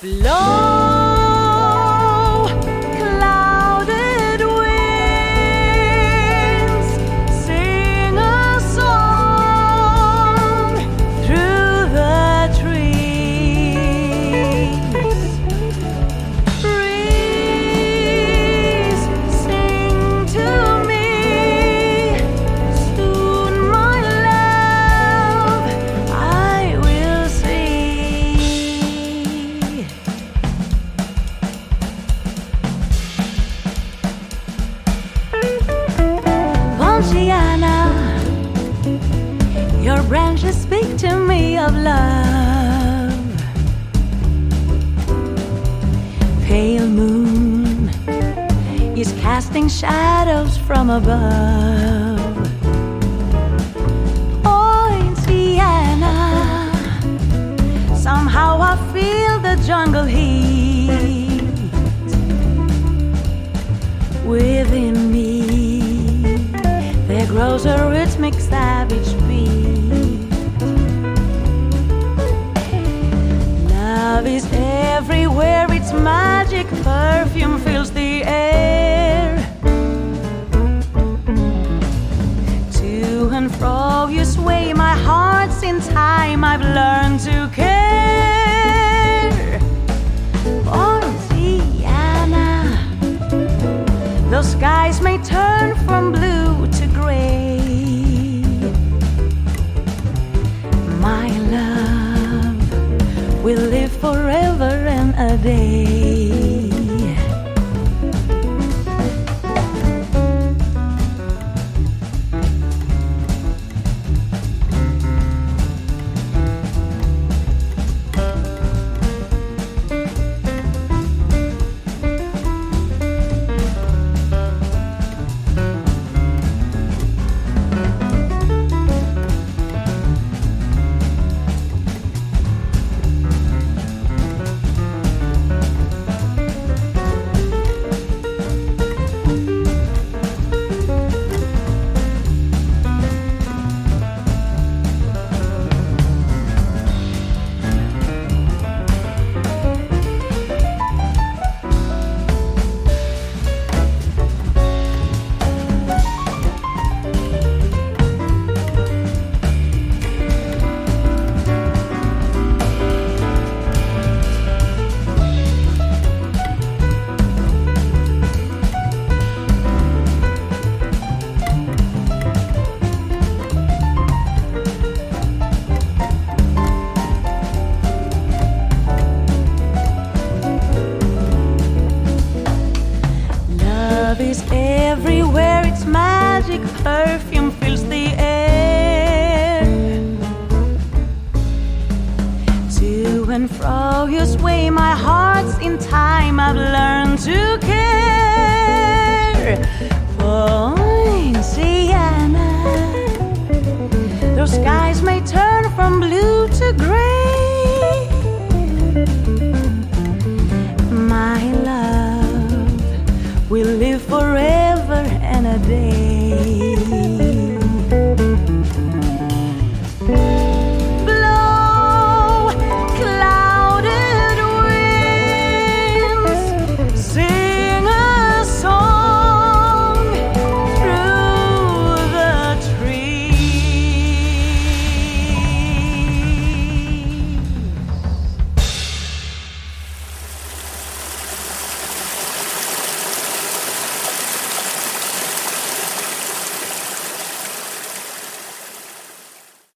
Blow! Oceana. Your branches speak to me of love. Pale moon is casting shadows from above. knows a rhythmic savage beat. Love is everywhere, its magic perfume fills the air. forever and a day. Oh, Glorious way, my heart's in time. I've learned to care for Indiana. Skies may turn from blue to gray. My love will live forever and a day.